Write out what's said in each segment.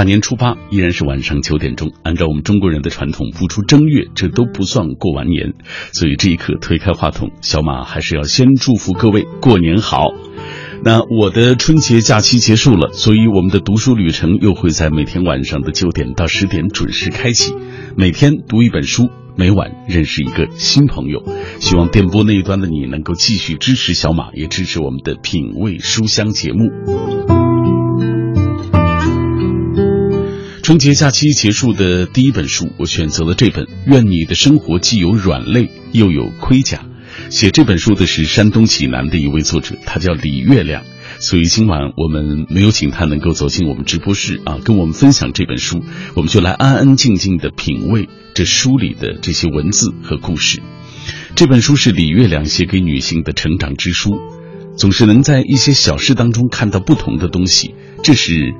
大年初八依然是晚上九点钟，按照我们中国人的传统，不出正月这都不算过完年，所以这一刻推开话筒，小马还是要先祝福各位过年好。那我的春节假期结束了，所以我们的读书旅程又会在每天晚上的九点到十点准时开启，每天读一本书，每晚认识一个新朋友。希望电波那一端的你能够继续支持小马，也支持我们的品味书香节目。春节假期结束的第一本书，我选择了这本《愿你的生活既有软肋又有盔甲》。写这本书的是山东济南的一位作者，他叫李月亮。所以今晚我们没有请他能够走进我们直播室啊，跟我们分享这本书，我们就来安安静静的品味这书里的这些文字和故事。这本书是李月亮写给女性的成长之书，总是能在一些小事当中看到不同的东西，这是。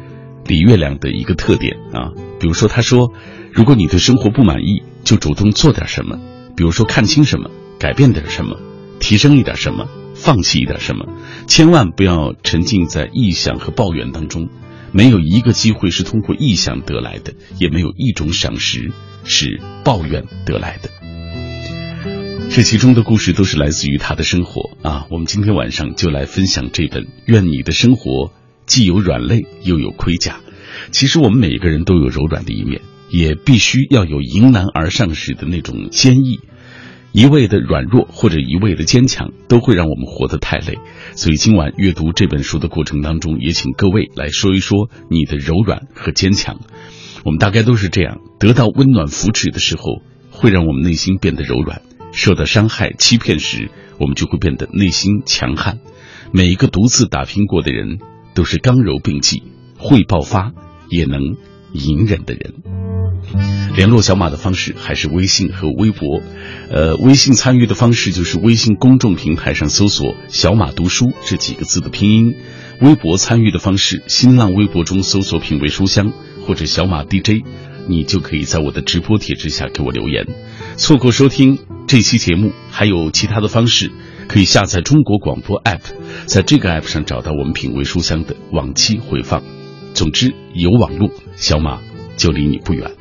李月亮的一个特点啊，比如说，他说，如果你对生活不满意，就主动做点什么，比如说看清什么，改变点什么，提升一点什么，放弃一点什么，千万不要沉浸在臆想和抱怨当中。没有一个机会是通过臆想得来的，也没有一种赏识是抱怨得来的。这其中的故事都是来自于他的生活啊。我们今天晚上就来分享这本《愿你的生活》。既有软肋又有盔甲，其实我们每一个人都有柔软的一面，也必须要有迎难而上时的那种坚毅。一味的软弱或者一味的坚强，都会让我们活得太累。所以今晚阅读这本书的过程当中，也请各位来说一说你的柔软和坚强。我们大概都是这样，得到温暖扶持的时候，会让我们内心变得柔软；受到伤害、欺骗时，我们就会变得内心强悍。每一个独自打拼过的人。都是刚柔并济、会爆发也能隐忍的人。联络小马的方式还是微信和微博，呃，微信参与的方式就是微信公众平台上搜索“小马读书”这几个字的拼音；微博参与的方式，新浪微博中搜索“品味书香”或者“小马 DJ”，你就可以在我的直播帖之下给我留言。错过收听这期节目，还有其他的方式。可以下载中国广播 app，在这个 app 上找到我们品味书香的往期回放。总之，有网络，小马就离你不远。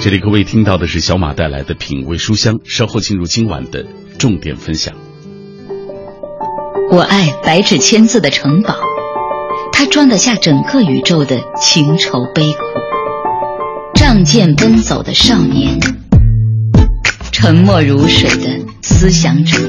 这里各位听到的是小马带来的品味书香，稍后进入今晚的重点分享。我爱白纸千字的城堡，它装得下整个宇宙的情愁悲苦。仗剑奔走的少年，沉默如水的思想者。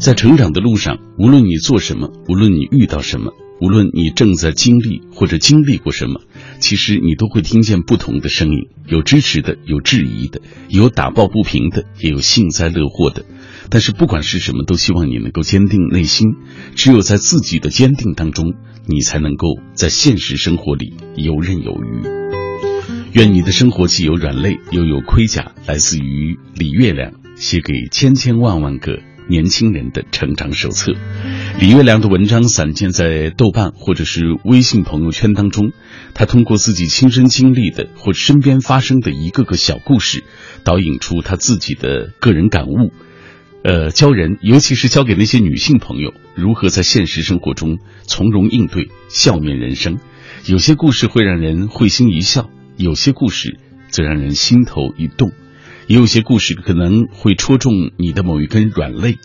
在成长的路上，无论你做什么，无论你遇到什么，无论你正在经历或者经历过什么，其实你都会听见不同的声音，有支持的，有质疑的，有打抱不平的，也有幸灾乐祸的。但是不管是什么，都希望你能够坚定内心。只有在自己的坚定当中，你才能够在现实生活里游刃有余。愿你的生活既有软肋又有盔甲。来自于李月亮写给千千万万个。年轻人的成长手册，李月亮的文章散见在豆瓣或者是微信朋友圈当中。他通过自己亲身经历的或身边发生的一个个小故事，导引出他自己的个人感悟。呃，教人，尤其是教给那些女性朋友，如何在现实生活中从容应对，笑面人生。有些故事会让人会心一笑，有些故事则让人心头一动。也有些故事可能会戳中你的某一根软肋，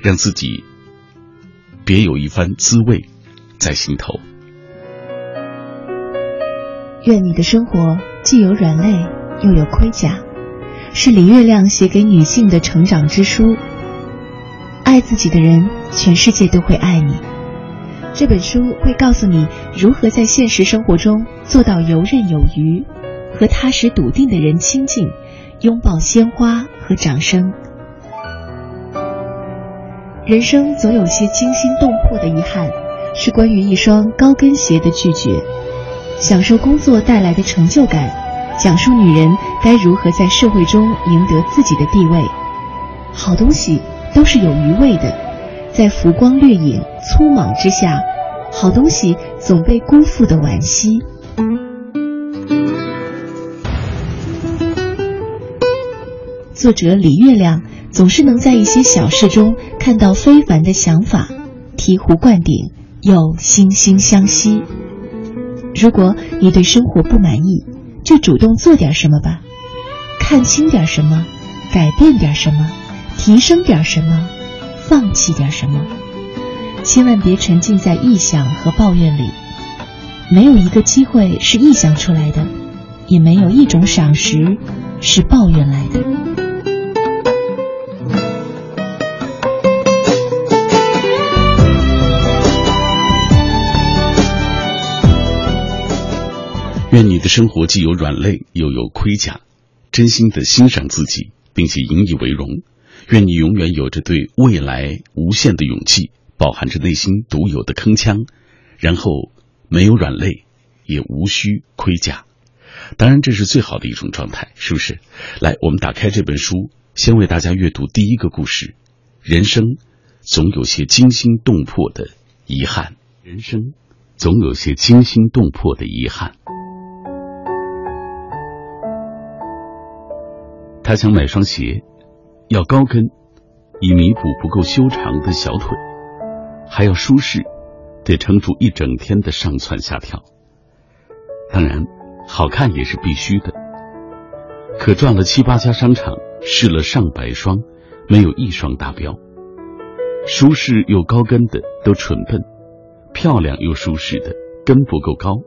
让自己别有一番滋味在心头。愿你的生活既有软肋又有盔甲，是李月亮写给女性的成长之书。爱自己的人，全世界都会爱你。这本书会告诉你如何在现实生活中做到游刃有余，和踏实笃定的人亲近。拥抱鲜花和掌声。人生总有些惊心动魄的遗憾，是关于一双高跟鞋的拒绝。享受工作带来的成就感，讲述女人该如何在社会中赢得自己的地位。好东西都是有余味的，在浮光掠影、粗莽之下，好东西总被辜负的惋惜。作者李月亮总是能在一些小事中看到非凡的想法，醍醐灌顶又惺惺相惜。如果你对生活不满意，就主动做点什么吧，看清点什么，改变点什么，提升点什么，放弃点什么。千万别沉浸在臆想和抱怨里。没有一个机会是臆想出来的，也没有一种赏识是抱怨来的。愿你的生活既有软肋又有盔甲，真心的欣赏自己，并且引以为荣。愿你永远有着对未来无限的勇气，饱含着内心独有的铿锵，然后没有软肋，也无需盔甲。当然，这是最好的一种状态，是不是？来，我们打开这本书，先为大家阅读第一个故事：人生总有些惊心动魄的遗憾。人生总有些惊心动魄的遗憾。他想买双鞋，要高跟，以弥补不够修长的小腿；还要舒适，得撑住一整天的上蹿下跳。当然，好看也是必须的。可转了七八家商场，试了上百双，没有一双达标。舒适又高跟的都蠢笨，漂亮又舒适的跟不够高，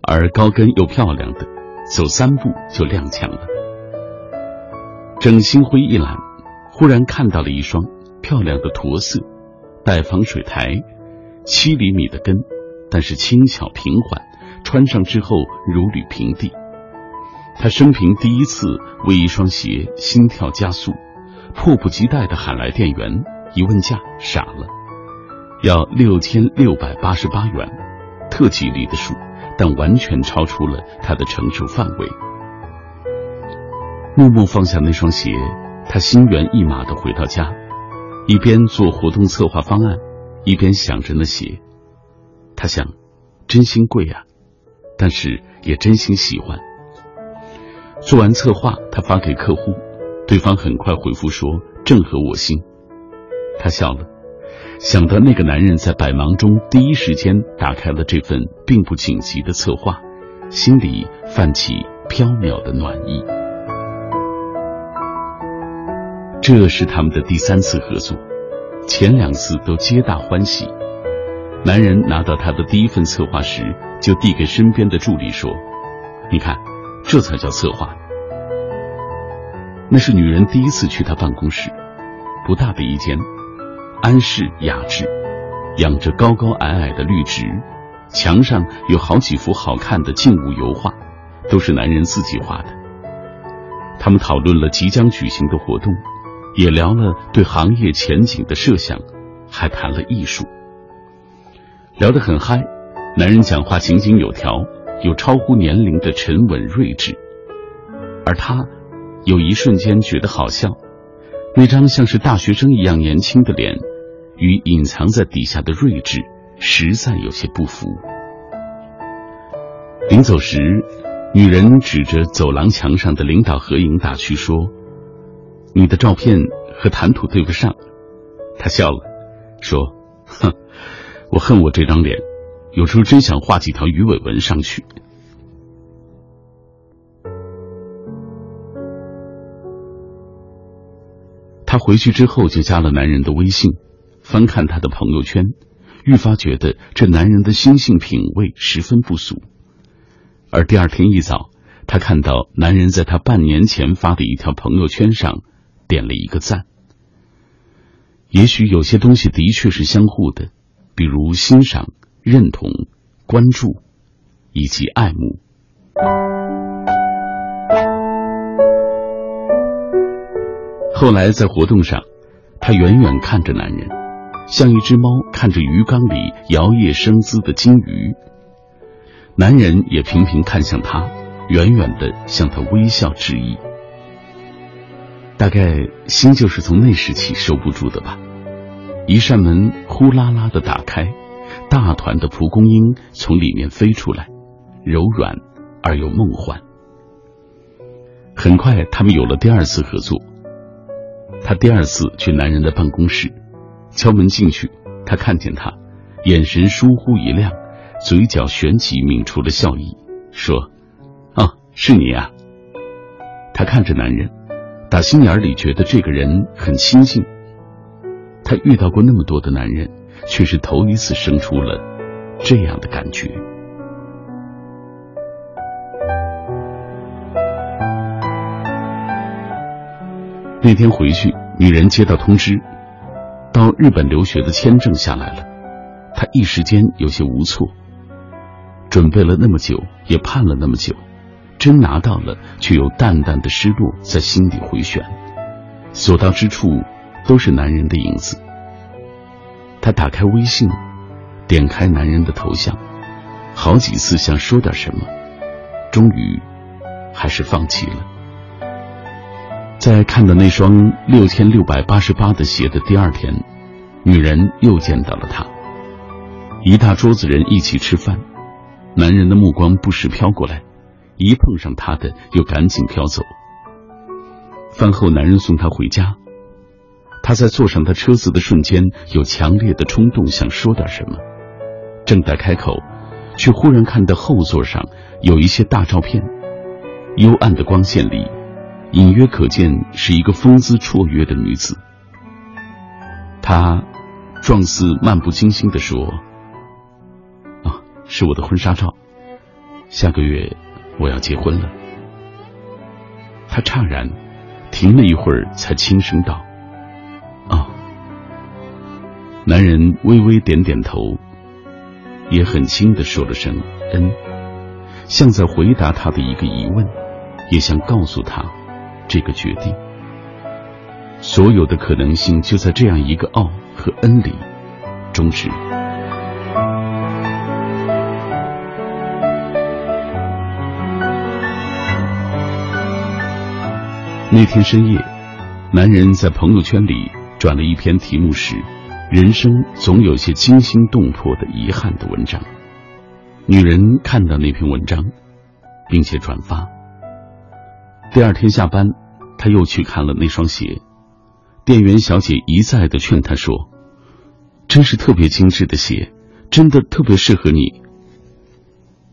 而高跟又漂亮的，走三步就踉跄了。正心灰意懒，忽然看到了一双漂亮的驼色，带防水台，七厘米的跟，但是轻巧平缓，穿上之后如履平地。他生平第一次为一双鞋心跳加速，迫不及待的喊来店员，一问价傻了，要六千六百八十八元，特吉利的数，但完全超出了他的承受范围。默默放下那双鞋，他心猿意马的回到家，一边做活动策划方案，一边想着那鞋。他想，真心贵啊，但是也真心喜欢。做完策划，他发给客户，对方很快回复说正合我心。他笑了，想到那个男人在百忙中第一时间打开了这份并不紧急的策划，心里泛起飘渺的暖意。这是他们的第三次合作，前两次都皆大欢喜。男人拿到他的第一份策划时，就递给身边的助理说：“你看，这才叫策划。”那是女人第一次去他办公室，不大的一间，安适雅致，养着高高矮矮的绿植，墙上有好几幅好看的静物油画，都是男人自己画的。他们讨论了即将举行的活动。也聊了对行业前景的设想，还谈了艺术，聊得很嗨。男人讲话井井有条，有超乎年龄的沉稳睿智，而他有一瞬间觉得好笑，那张像是大学生一样年轻的脸，与隐藏在底下的睿智实在有些不符。临走时，女人指着走廊墙上的领导合影打趣说。你的照片和谈吐对不上，他笑了，说：“哼，我恨我这张脸，有时候真想画几条鱼尾纹上去。”他回去之后就加了男人的微信，翻看他的朋友圈，愈发觉得这男人的心性品味十分不俗。而第二天一早，他看到男人在他半年前发的一条朋友圈上。点了一个赞。也许有些东西的确是相互的，比如欣赏、认同、关注，以及爱慕。后来在活动上，他远远看着男人，像一只猫看着鱼缸里摇曳生姿的金鱼。男人也频频看向她，远远的向她微笑致意。大概心就是从那时起收不住的吧。一扇门呼啦啦的打开，大团的蒲公英从里面飞出来，柔软而又梦幻。很快，他们有了第二次合作。他第二次去男人的办公室，敲门进去，他看见他，眼神疏忽一亮，嘴角旋起，抿出了笑意，说：“啊，是你啊。”他看着男人，打心眼里觉得这个人很亲近。他遇到过那么多的男人，却是头一次生出了这样的感觉。那天回去，女人接到通知，到日本留学的签证下来了。她一时间有些无措，准备了那么久，也盼了那么久，真拿到了，却有淡淡的失落在心底回旋。所到之处，都是男人的影子。他打开微信，点开男人的头像，好几次想说点什么，终于还是放弃了。在看到那双六千六百八十八的鞋的第二天，女人又见到了他。一大桌子人一起吃饭，男人的目光不时飘过来，一碰上他的又赶紧飘走。饭后，男人送她回家，他在坐上他车子的瞬间，有强烈的冲动想说点什么，正待开口，却忽然看到后座上有一些大照片，幽暗的光线里。隐约可见是一个风姿绰约的女子。她状似漫不经心的说：“啊，是我的婚纱照，下个月我要结婚了。”他诧然，停了一会儿，才轻声道：“啊。”男人微微点点头，也很轻的说了声“嗯”，像在回答他的一个疑问，也想告诉他。这个决定，所有的可能性就在这样一个“奥”和“恩”里终止。那天深夜，男人在朋友圈里转了一篇题目是“人生总有些惊心动魄的遗憾”的文章。女人看到那篇文章，并且转发。第二天下班，他又去看了那双鞋。店员小姐一再的劝他说：“真是特别精致的鞋，真的特别适合你。”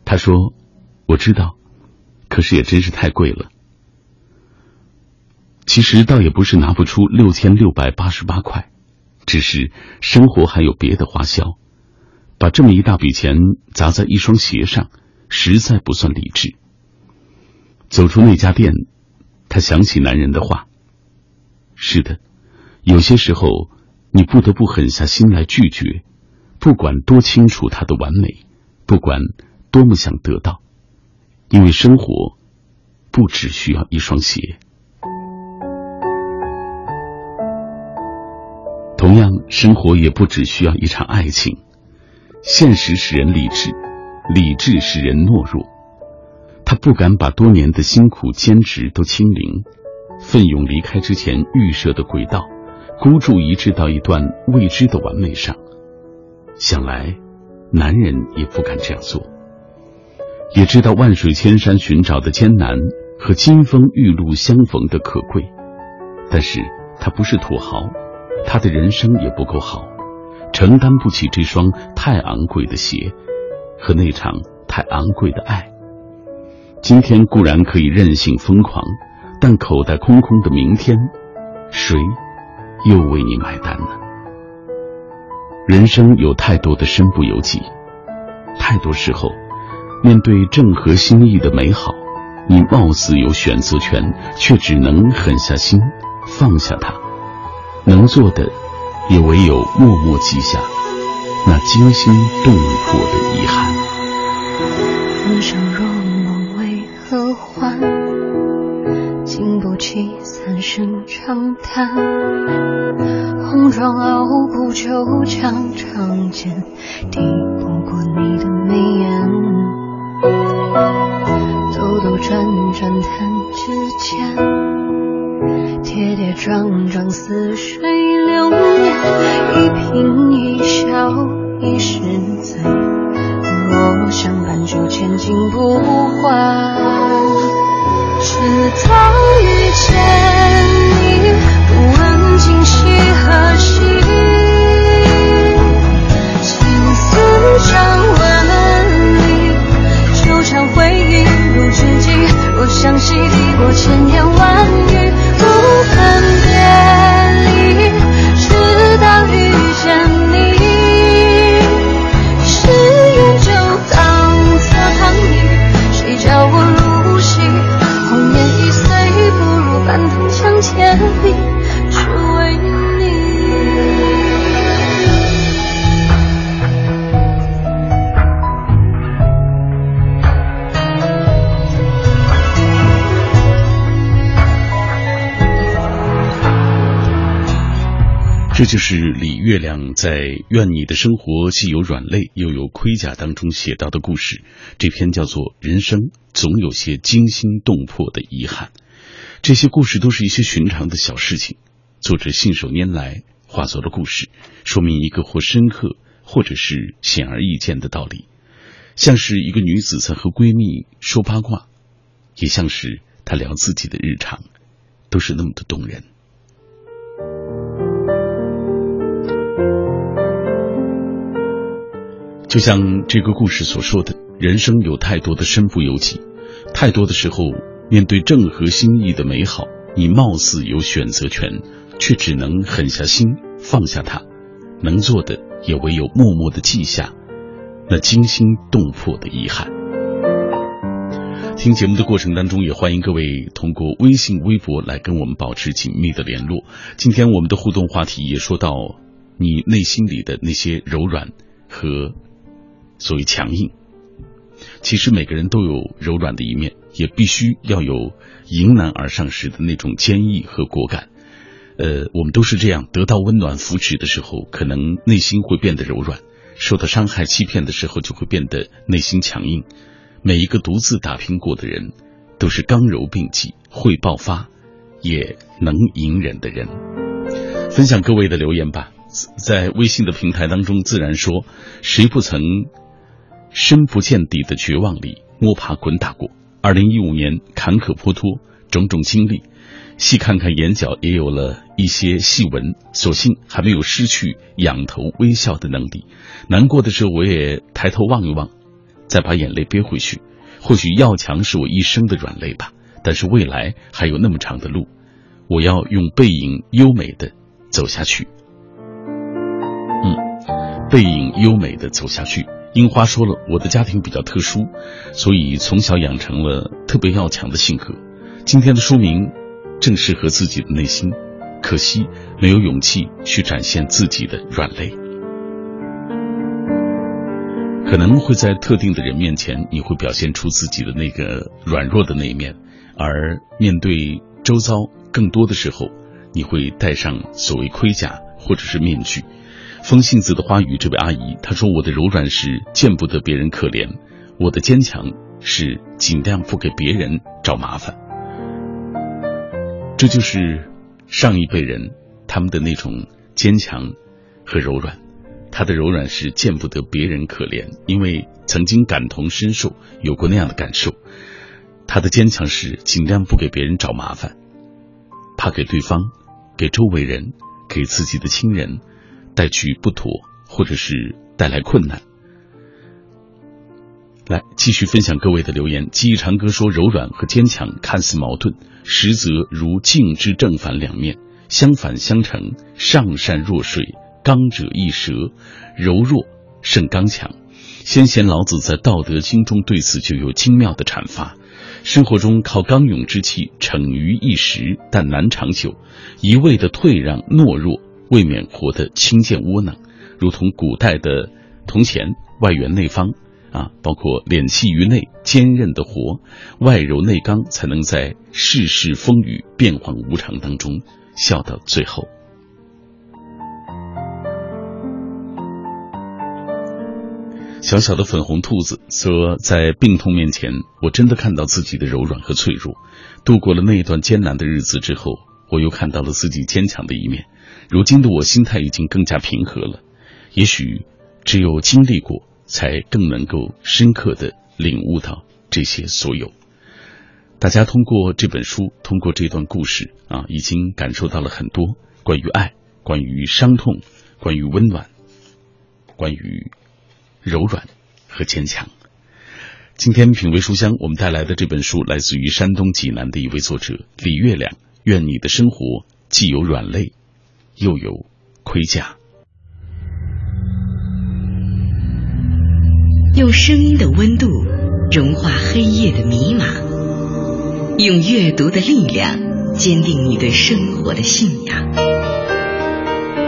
他说：“我知道，可是也真是太贵了。”其实倒也不是拿不出六千六百八十八块，只是生活还有别的花销，把这么一大笔钱砸在一双鞋上，实在不算理智。走出那家店。他想起男人的话：“是的，有些时候你不得不狠下心来拒绝，不管多清楚他的完美，不管多么想得到，因为生活不只需要一双鞋。同样，生活也不只需要一场爱情。现实使人理智，理智使人懦弱。”他不敢把多年的辛苦坚持都清零，奋勇离开之前预设的轨道，孤注一掷到一段未知的完美上。想来，男人也不敢这样做。也知道万水千山寻找的艰难和金风玉露相逢的可贵，但是他不是土豪，他的人生也不够好，承担不起这双太昂贵的鞋和那场太昂贵的爱。今天固然可以任性疯狂，但口袋空空的明天，谁又为你买单呢？人生有太多的身不由己，太多时候，面对正合心意的美好，你貌似有选择权，却只能狠下心放下它。能做的，也唯有默默记下那惊心动魄的遗憾。浮生若梦，为何欢经不起三声长叹，红妆傲骨纠缠，长剑抵不过你的眉眼。死守。这就是李月亮在《愿你的生活既有软肋又有盔甲》当中写到的故事。这篇叫做《人生总有些惊心动魄的遗憾》。这些故事都是一些寻常的小事情，作者信手拈来化作了故事，说明一个或深刻或者是显而易见的道理，像是一个女子在和闺蜜说八卦，也像是她聊自己的日常，都是那么的动人。就像这个故事所说的，人生有太多的身不由己，太多的时候，面对正合心意的美好，你貌似有选择权，却只能狠下心放下它，能做的也唯有默默的记下那惊心动魄的遗憾。听节目的过程当中，也欢迎各位通过微信、微博来跟我们保持紧密的联络。今天我们的互动话题也说到你内心里的那些柔软和。所谓强硬，其实每个人都有柔软的一面，也必须要有迎难而上时的那种坚毅和果敢。呃，我们都是这样，得到温暖扶持的时候，可能内心会变得柔软；受到伤害、欺骗的时候，就会变得内心强硬。每一个独自打拼过的人，都是刚柔并济、会爆发、也能隐忍的人。分享各位的留言吧，在微信的平台当中，自然说，谁不曾？深不见底的绝望里摸爬滚打过，二零一五年坎坷颇脱，种种经历，细看看眼角也有了一些细纹，所幸还没有失去仰头微笑的能力。难过的时候，我也抬头望一望，再把眼泪憋回去。或许要强是我一生的软肋吧，但是未来还有那么长的路，我要用背影优美的走下去。嗯，背影优美的走下去。樱花说了，我的家庭比较特殊，所以从小养成了特别要强的性格。今天的书名正适合自己的内心，可惜没有勇气去展现自己的软肋。可能会在特定的人面前，你会表现出自己的那个软弱的那一面，而面对周遭，更多的时候，你会戴上所谓盔甲或者是面具。风信子的花语，这位阿姨她说：“我的柔软是见不得别人可怜，我的坚强是尽量不给别人找麻烦。”这就是上一辈人他们的那种坚强和柔软。他的柔软是见不得别人可怜，因为曾经感同身受，有过那样的感受。他的坚强是尽量不给别人找麻烦，怕给对方、给周围人、给自己的亲人。带去不妥，或者是带来困难。来继续分享各位的留言。记忆长歌说，柔软和坚强看似矛盾，实则如镜之正反两面，相反相成。上善若水，刚者易折，柔弱胜刚强。先贤老子在《道德经》中对此就有精妙的阐发。生活中靠刚勇之气逞于一时，但难长久。一味的退让懦弱。未免活得轻贱窝囊，如同古代的铜钱，外圆内方啊，包括敛气于内，坚韧的活，外柔内刚，才能在世事风雨、变幻无常当中笑到最后。小小的粉红兔子说：“在病痛面前，我真的看到自己的柔软和脆弱。度过了那一段艰难的日子之后，我又看到了自己坚强的一面。”如今的我心态已经更加平和了，也许只有经历过，才更能够深刻的领悟到这些所有。大家通过这本书，通过这段故事啊，已经感受到了很多关于爱、关于伤痛、关于温暖、关于柔软和坚强。今天品味书香，我们带来的这本书来自于山东济南的一位作者李月亮。愿你的生活既有软肋，又有盔甲。用声音的温度融化黑夜的迷茫，用阅读的力量坚定你对生活的信仰。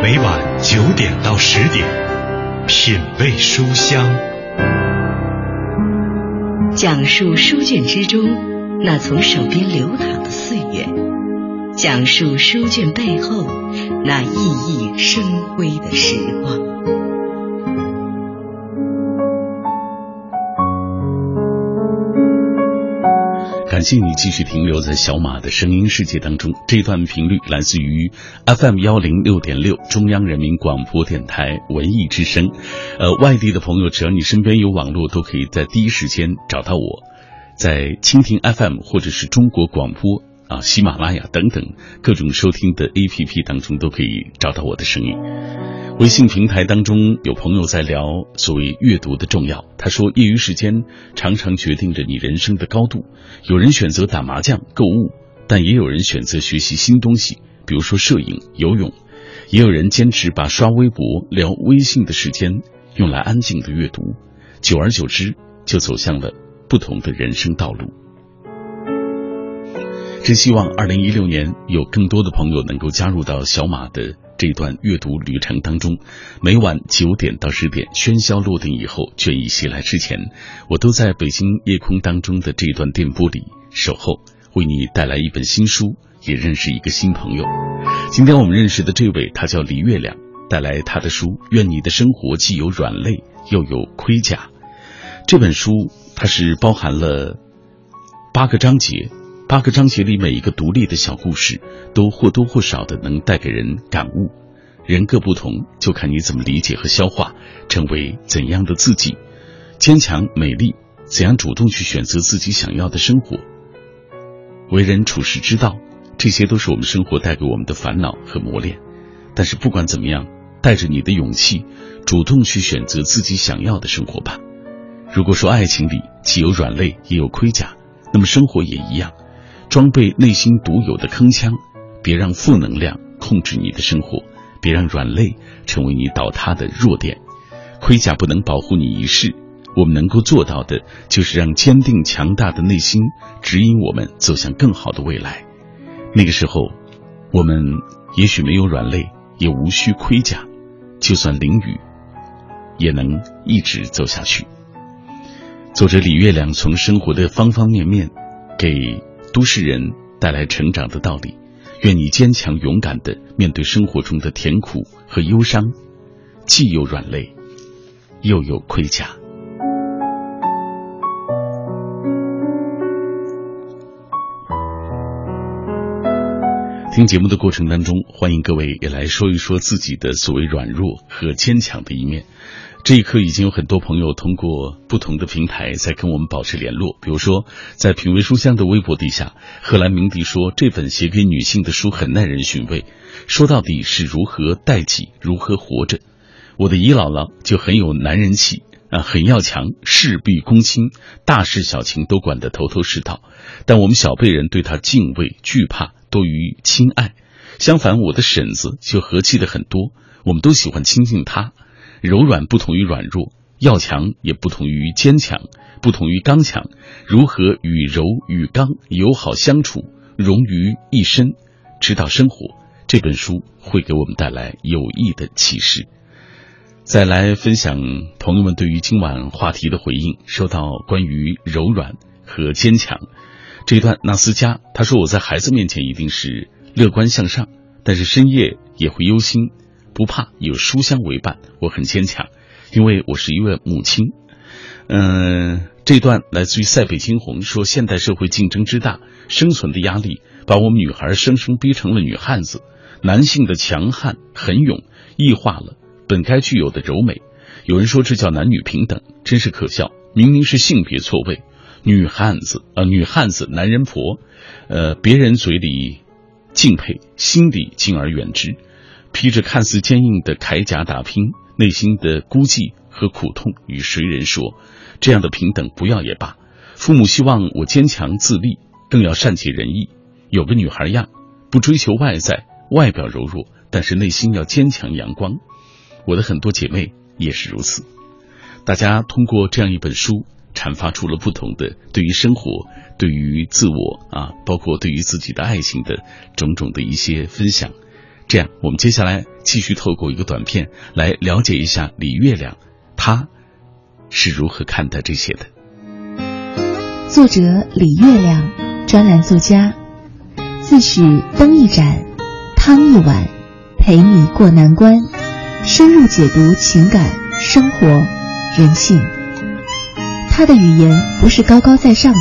每晚九点到十点，品味书香，讲述书卷之中那从手边流淌的岁月，讲述书卷背后那熠熠生辉的时光。感谢你继续停留在小马的声音世界当中。这段频率来自于 FM 幺零六点六中央人民广播电台文艺之声。呃，外地的朋友，只要你身边有网络，都可以在第一时间找到我，在蜻蜓 FM 或者是中国广播啊、喜马拉雅等等各种收听的 APP 当中，都可以找到我的声音。微信平台当中有朋友在聊所谓阅读的重要。他说，业余时间常常决定着你人生的高度。有人选择打麻将、购物，但也有人选择学习新东西，比如说摄影、游泳。也有人坚持把刷微博、聊微信的时间用来安静的阅读。久而久之，就走向了不同的人生道路。真希望二零一六年有更多的朋友能够加入到小马的。这段阅读旅程当中，每晚九点到十点，喧嚣落定以后，倦意袭来之前，我都在北京夜空当中的这段电波里守候，为你带来一本新书，也认识一个新朋友。今天我们认识的这位，他叫李月亮，带来他的书《愿你的生活既有软肋又有盔甲》。这本书它是包含了八个章节。八个章节里，每一个独立的小故事，都或多或少的能带给人感悟。人各不同，就看你怎么理解和消化，成为怎样的自己。坚强、美丽，怎样主动去选择自己想要的生活。为人处世之道，这些都是我们生活带给我们的烦恼和磨练。但是不管怎么样，带着你的勇气，主动去选择自己想要的生活吧。如果说爱情里既有软肋也有盔甲，那么生活也一样。装备内心独有的铿锵，别让负能量控制你的生活，别让软肋成为你倒塌的弱点。盔甲不能保护你一世，我们能够做到的，就是让坚定强大的内心指引我们走向更好的未来。那个时候，我们也许没有软肋，也无需盔甲，就算淋雨，也能一直走下去。作者李月亮从生活的方方面面给。都市人带来成长的道理，愿你坚强勇敢的面对生活中的甜苦和忧伤，既有软肋，又有盔甲。听节目的过程当中，欢迎各位也来说一说自己的所谓软弱和坚强的一面。这一刻，已经有很多朋友通过不同的平台在跟我们保持联络。比如说，在品味书香的微博底下，贺兰鸣笛说：“这本写给女性的书很耐人寻味，说到底是如何待己，如何活着。”我的姨姥姥就很有男人气啊，很要强，事必躬亲，大事小情都管得头头是道。但我们小辈人对她敬畏惧怕多于亲爱。相反，我的婶子就和气的很多，我们都喜欢亲近她。柔软不同于软弱，要强也不同于坚强，不同于刚强。如何与柔与刚友好相处，融于一身，指导生活？这本书会给我们带来有益的启示。再来分享朋友们对于今晚话题的回应。说到关于柔软和坚强这一段，纳斯加他说：“我在孩子面前一定是乐观向上，但是深夜也会忧心。”不怕有书香为伴，我很坚强，因为我是一位母亲。嗯，这段来自于塞北惊鸿说，现代社会竞争之大，生存的压力把我们女孩生生逼成了女汉子，男性的强悍狠勇异化了本该具有的柔美，有人说这叫男女平等，真是可笑。明明是性别错位，女汉子啊、女汉子，男人婆，呃，别人嘴里敬佩，心里敬而远之。披着看似坚硬的铠甲打拼，内心的孤寂和苦痛与谁人说？这样的平等不要也罢。父母希望我坚强自立，更要善解人意，有个女孩样，不追求外在，外表柔弱，但是内心要坚强阳光。我的很多姐妹也是如此。大家通过这样一本书，阐发出了不同的对于生活、对于自我啊，包括对于自己的爱情的种种的一些分享。这样，我们接下来继续透过一个短片来了解一下李月亮，他是如何看待这些的。作者李月亮，专栏作家，自诩灯一盏，汤一碗，陪你过难关，深入解读情感、生活、人性。他的语言不是高高在上的，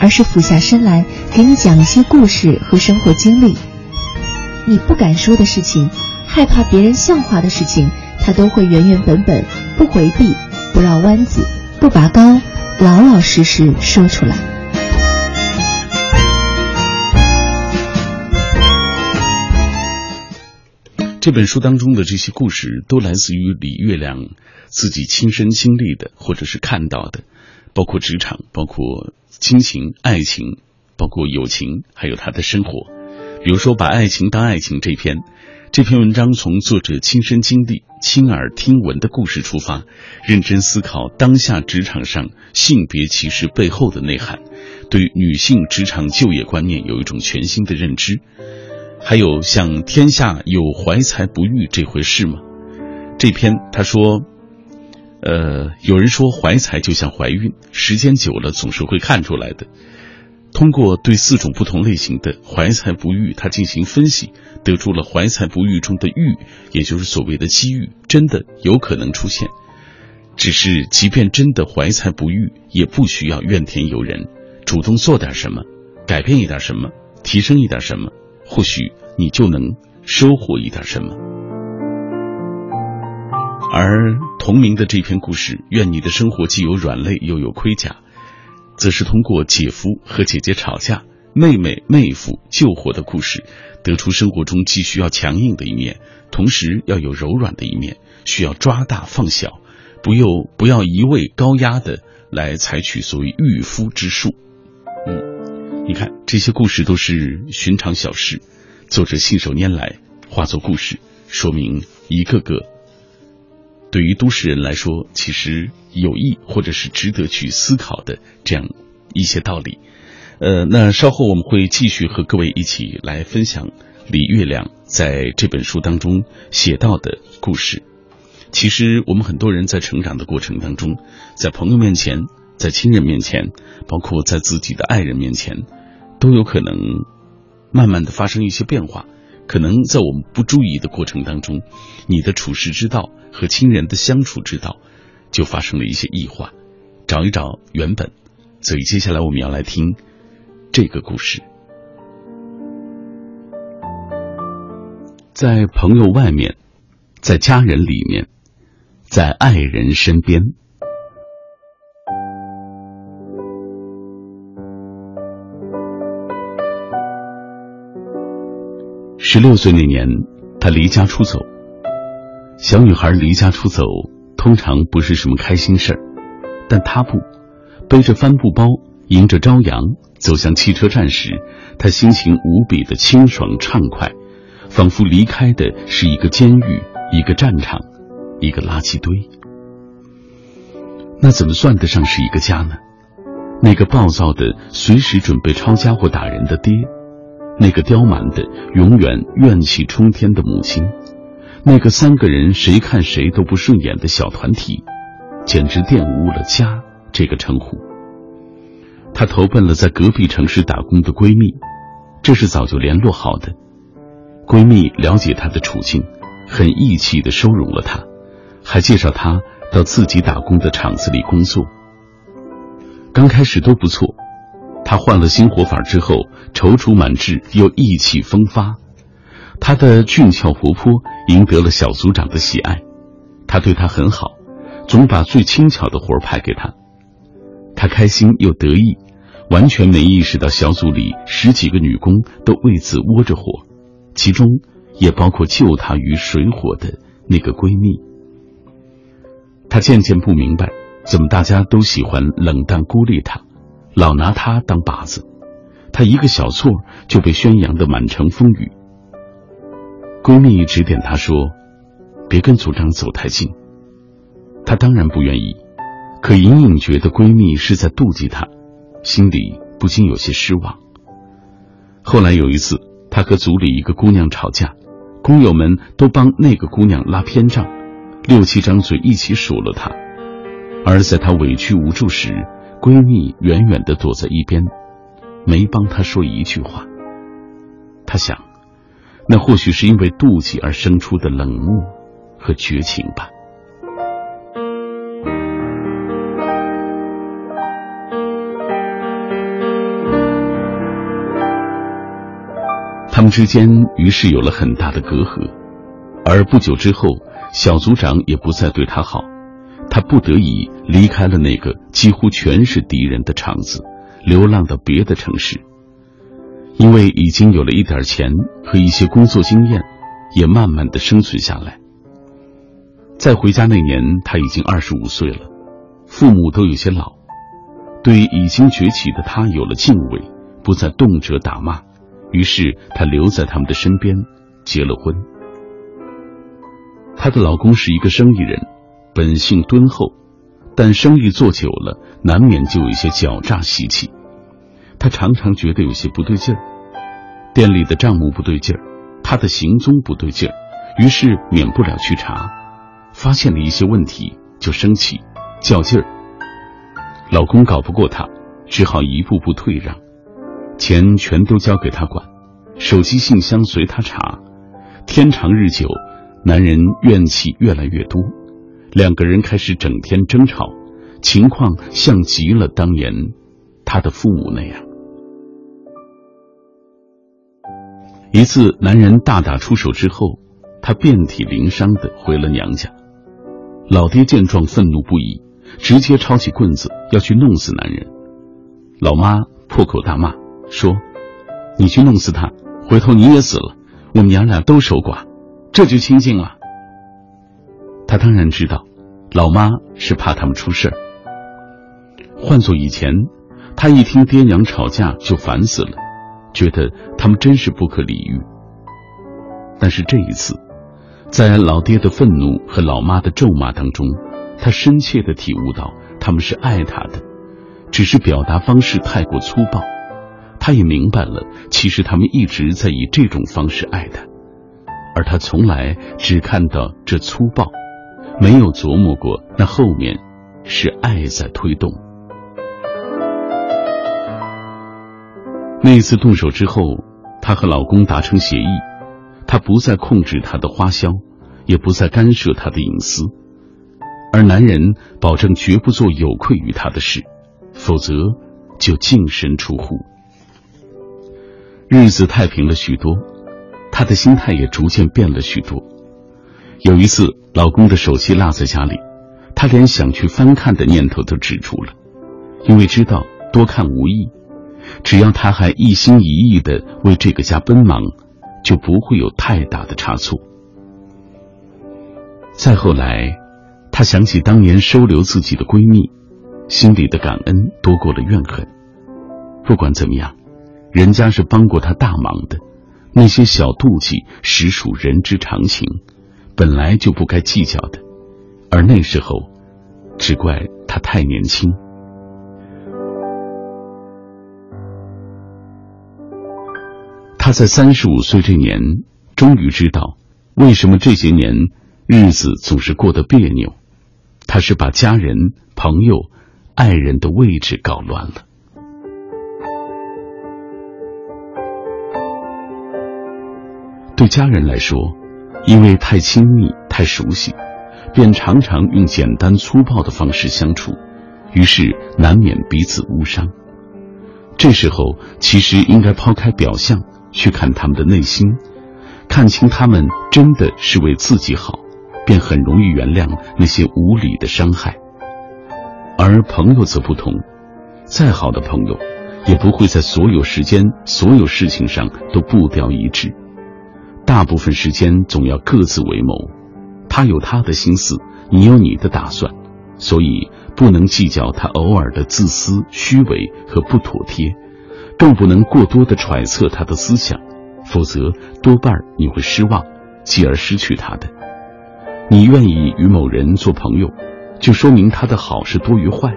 而是俯下身来给你讲一些故事和生活经历。你不敢说的事情，害怕别人笑话的事情，他都会原原本本，不回避，不绕弯子，不拔高，老老实实说出来。这本书当中的这些故事，都来自于李月亮自己亲身经历的，或者是看到的，包括职场，包括亲情、爱情，包括友情，还有他的生活。比如说，把爱情当爱情这篇，这篇文章从作者亲身经历、亲耳听闻的故事出发，认真思考当下职场上性别歧视背后的内涵，对女性职场就业观念有一种全新的认知。还有像“天下有怀才不遇这回事吗？”这篇他说，呃，有人说怀才就像怀孕，时间久了总是会看出来的。通过对四种不同类型的怀才不遇，他进行分析，得出了怀才不遇中的遇，也就是所谓的机遇，真的有可能出现。只是，即便真的怀才不遇，也不需要怨天尤人，主动做点什么，改变一点什么，提升一点什么。或许你就能收获一点什么。而同名的这篇故事，愿你的生活既有软肋又有盔甲，则是通过姐夫和姐姐吵架、妹妹妹夫救火的故事，得出生活中既需要强硬的一面，同时要有柔软的一面，需要抓大放小，不又不要一味高压的来采取所谓御夫之术。嗯，你看这些故事都是寻常小事，作者信手拈来，化作故事，说明一个个对于都市人来说，其实有益或者是值得去思考的这样一些道理。呃，那稍后我们会继续和各位一起来分享李月亮在这本书当中写到的故事。其实我们很多人在成长的过程当中，在朋友面前，在亲人面前，包括在自己的爱人面前，都有可能慢慢的发生一些变化。可能在我们不注意的过程当中，你的处事之道和亲人的相处之道就发生了一些异化。找一找原本，所以接下来我们要来听这个故事。在朋友外面，在家人里面，在爱人身边。十六岁那年，他离家出走。小女孩离家出走，通常不是什么开心事儿，但她不，背着帆布包，迎着朝阳走向汽车站时，她心情无比的清爽畅快，仿佛离开的是一个监狱、一个战场、一个垃圾堆。那怎么算得上是一个家呢？那个暴躁的、随时准备抄家伙打人的爹。那个刁蛮的、永远怨气冲天的母亲，那个三个人谁看谁都不顺眼的小团体，简直玷污了“家”这个称呼。她投奔了在隔壁城市打工的闺蜜，这是早就联络好的。闺蜜了解她的处境，很义气的收容了她，还介绍她到自己打工的厂子里工作。刚开始都不错。他换了新活法之后，踌躇满志又意气风发。他的俊俏活泼赢得了小组长的喜爱，他对他很好，总把最轻巧的活派给他。他开心又得意，完全没意识到小组里十几个女工都为此窝着火，其中也包括救他于水火的那个闺蜜。他渐渐不明白，怎么大家都喜欢冷淡孤立他，老拿他当靶子。他一个小错就被宣扬的满城风雨。闺蜜指点他说：“别跟组长走太近。”她当然不愿意，可隐隐觉得闺蜜是在妒忌她，心里不禁有些失望。后来有一次，她和组里一个姑娘吵架，工友们都帮那个姑娘拉偏账，六七张嘴一起数落她。而在她委屈无助时，闺蜜远远的躲在一边。没帮她说一句话。她想，那或许是因为妒忌而生出的冷漠和绝情吧。他们之间于是有了很大的隔阂，而不久之后，小组长也不再对他好，他不得已离开了那个几乎全是敌人的场子。流浪到别的城市，因为已经有了一点钱和一些工作经验，也慢慢的生存下来。再回家那年，他已经二十五岁了，父母都有些老，对已经崛起的他有了敬畏，不再动辄打骂。于是他留在他们的身边，结了婚。她的老公是一个生意人，本性敦厚。但生意做久了，难免就有一些狡诈习气。他常常觉得有些不对劲儿，店里的账目不对劲儿，他的行踪不对劲儿，于是免不了去查，发现了一些问题就生气，较劲儿。老公搞不过他，只好一步步退让，钱全都交给他管，手机信箱随他查。天长日久，男人怨气越来越多。两个人开始整天争吵，情况像极了当年他的父母那样。一次，男人大打出手之后，他遍体鳞伤的回了娘家。老爹见状愤怒不已，直接抄起棍子要去弄死男人。老妈破口大骂说：“你去弄死他，回头你也死了，我们娘俩都守寡，这就清静了。”他当然知道，老妈是怕他们出事儿。换做以前，他一听爹娘吵架就烦死了，觉得他们真是不可理喻。但是这一次，在老爹的愤怒和老妈的咒骂当中，他深切的体悟到他们是爱他的，只是表达方式太过粗暴。他也明白了，其实他们一直在以这种方式爱他，而他从来只看到这粗暴。没有琢磨过，那后面是爱在推动。那次动手之后，她和老公达成协议，她不再控制他的花销，也不再干涉他的隐私，而男人保证绝不做有愧于她的事，否则就净身出户。日子太平了许多，她的心态也逐渐变了许多。有一次，老公的手机落在家里，她连想去翻看的念头都止住了，因为知道多看无益，只要她还一心一意的为这个家奔忙，就不会有太大的差错。再后来，她想起当年收留自己的闺蜜，心里的感恩多过了怨恨。不管怎么样，人家是帮过她大忙的，那些小妒忌实属人之常情。本来就不该计较的，而那时候，只怪他太年轻。他在三十五岁这年，终于知道为什么这些年日子总是过得别扭。他是把家人、朋友、爱人的位置搞乱了。对家人来说。因为太亲密、太熟悉，便常常用简单粗暴的方式相处，于是难免彼此误伤。这时候，其实应该抛开表象，去看他们的内心，看清他们真的是为自己好，便很容易原谅那些无理的伤害。而朋友则不同，再好的朋友，也不会在所有时间、所有事情上都步调一致，大部分时间总要各自为谋。他有他的心思，你有你的打算，所以不能计较他偶尔的自私、虚伪和不妥帖，更不能过多的揣测他的思想，否则多半你会失望，继而失去他的。你愿意与某人做朋友，就说明他的好是多于坏，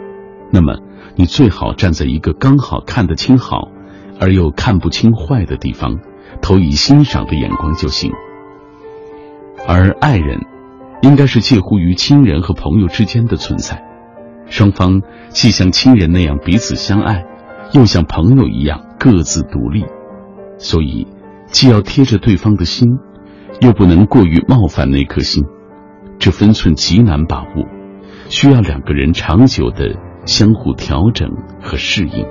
那么你最好站在一个刚好看得清好，而又看不清坏的地方，投以欣赏的眼光就行。而爱人，应该是介乎于亲人和朋友之间的存在，双方既像亲人那样彼此相爱，又像朋友一样各自独立，所以既要贴着对方的心，又不能过于冒犯那颗心。这分寸极难把握，需要两个人长久的相互调整和适应。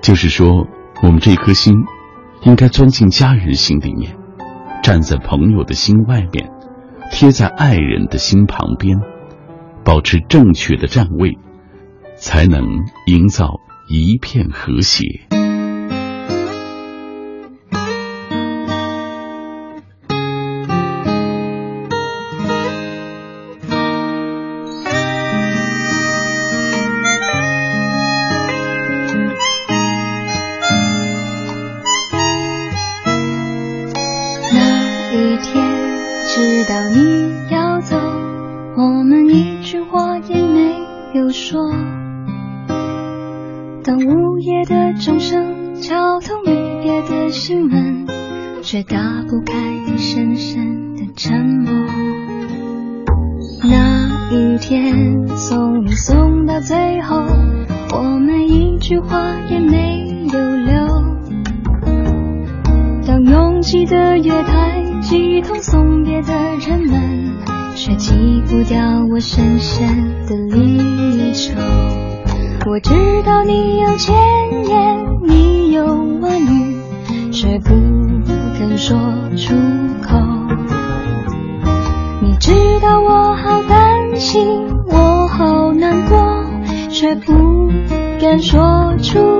就是说，我们这颗心应该钻进家人心里面，站在朋友的心外面，贴在爱人的心旁边，保持正确的站位，才能营造一片和谐。话也没有留。当拥挤的月台挤痛送别的人们，却挤不掉我深深的离愁。我知道你有千言，你有万语，却不肯说出口。你知道我好担心。却不敢说出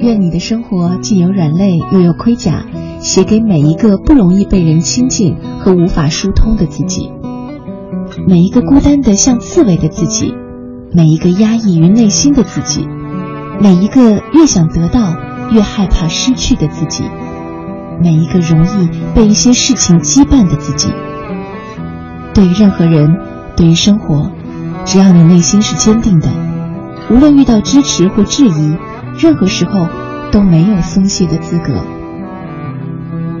愿你的生活既有软肋，又有盔甲，写给每一个不容易被人亲近和无法疏通的自己，每一个孤单的像刺猬的自己，每一个压抑于内心的自己，每一个越想得到越害怕失去的自己，每一个容易被一些事情羁绊的自己。对于任何人，对于生活，只要你内心是坚定的，无论遇到支持或质疑，任何时候。都没有松懈的资格。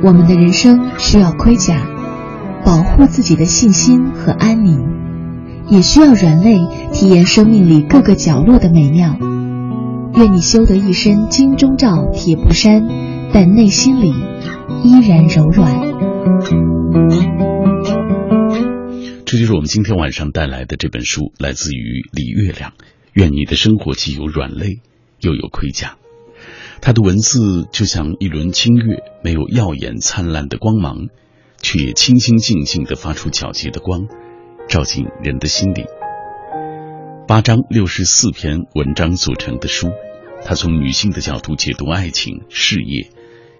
我们的人生需要盔甲，保护自己的信心和安宁，也需要软肋，体验生命里各个角落的美妙。愿你修得一身金钟罩铁布衫，但内心里依然柔软。这就是我们今天晚上带来的这本书，来自于李月亮。愿你的生活既有软肋，又有盔甲。他的文字就像一轮清月，没有耀眼灿烂的光芒，却也清清静静的发出皎洁的光，照进人的心里。八章六十四篇文章组成的书，他从女性的角度解读爱情、事业，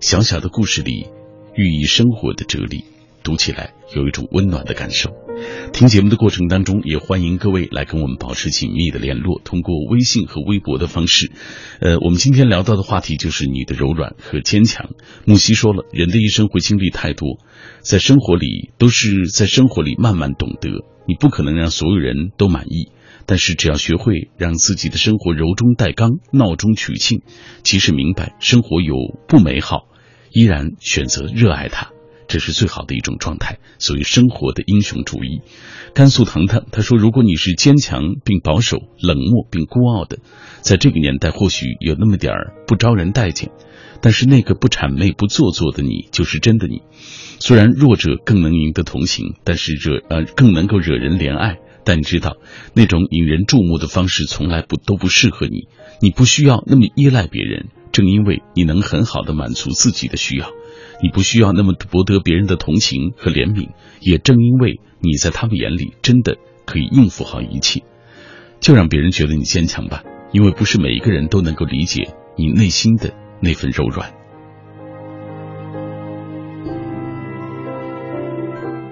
小小的故事里寓意生活的哲理，读起来有一种温暖的感受。听节目的过程当中，也欢迎各位来跟我们保持紧密的联络，通过微信和微博的方式。呃，我们今天聊到的话题就是你的柔软和坚强。木西说了，人的一生会经历太多，在生活里都是在生活里慢慢懂得，你不可能让所有人都满意，但是只要学会让自己的生活柔中带刚，闹中取静，即使明白生活有不美好，依然选择热爱它。这是最好的一种状态，所谓生活的英雄主义。甘肃腾腾他说：“如果你是坚强并保守、冷漠并孤傲的，在这个年代或许有那么点儿不招人待见，但是那个不谄媚、不做作的你，就是真的你。虽然弱者更能赢得同情，但是惹呃更能够惹人怜爱。但你知道，那种引人注目的方式从来不都不适合你。你不需要那么依赖别人，正因为你能很好的满足自己的需要。”你不需要那么博得别人的同情和怜悯，也正因为你在他们眼里真的可以应付好一切，就让别人觉得你坚强吧。因为不是每一个人都能够理解你内心的那份柔软。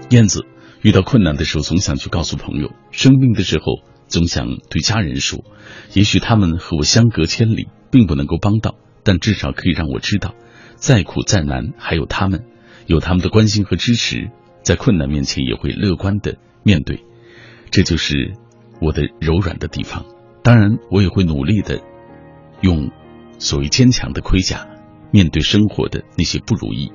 燕子遇到困难的时候，总想去告诉朋友；生病的时候，总想对家人说。也许他们和我相隔千里，并不能够帮到，但至少可以让我知道。再苦再难，还有他们，有他们的关心和支持，在困难面前也会乐观的面对，这就是我的柔软的地方。当然，我也会努力的用所谓坚强的盔甲面对生活的那些不如意。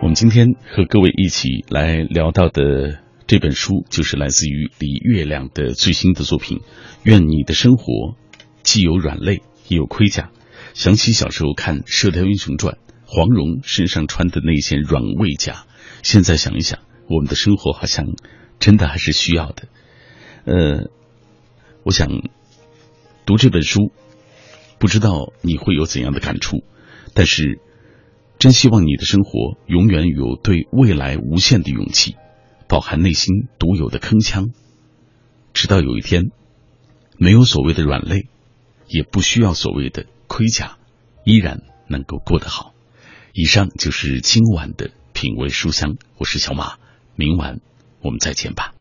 我们今天和各位一起来聊到的这本书，就是来自于李月亮的最新的作品《愿你的生活既有软肋》。也有盔甲，想起小时候看《射雕英雄传》，黄蓉身上穿的那件软猬甲。现在想一想，我们的生活好像真的还是需要的。呃，我想读这本书，不知道你会有怎样的感触，但是真希望你的生活永远有对未来无限的勇气，饱含内心独有的铿锵，直到有一天，没有所谓的软肋。也不需要所谓的盔甲，依然能够过得好。以上就是今晚的品味书香，我是小马，明晚我们再见吧。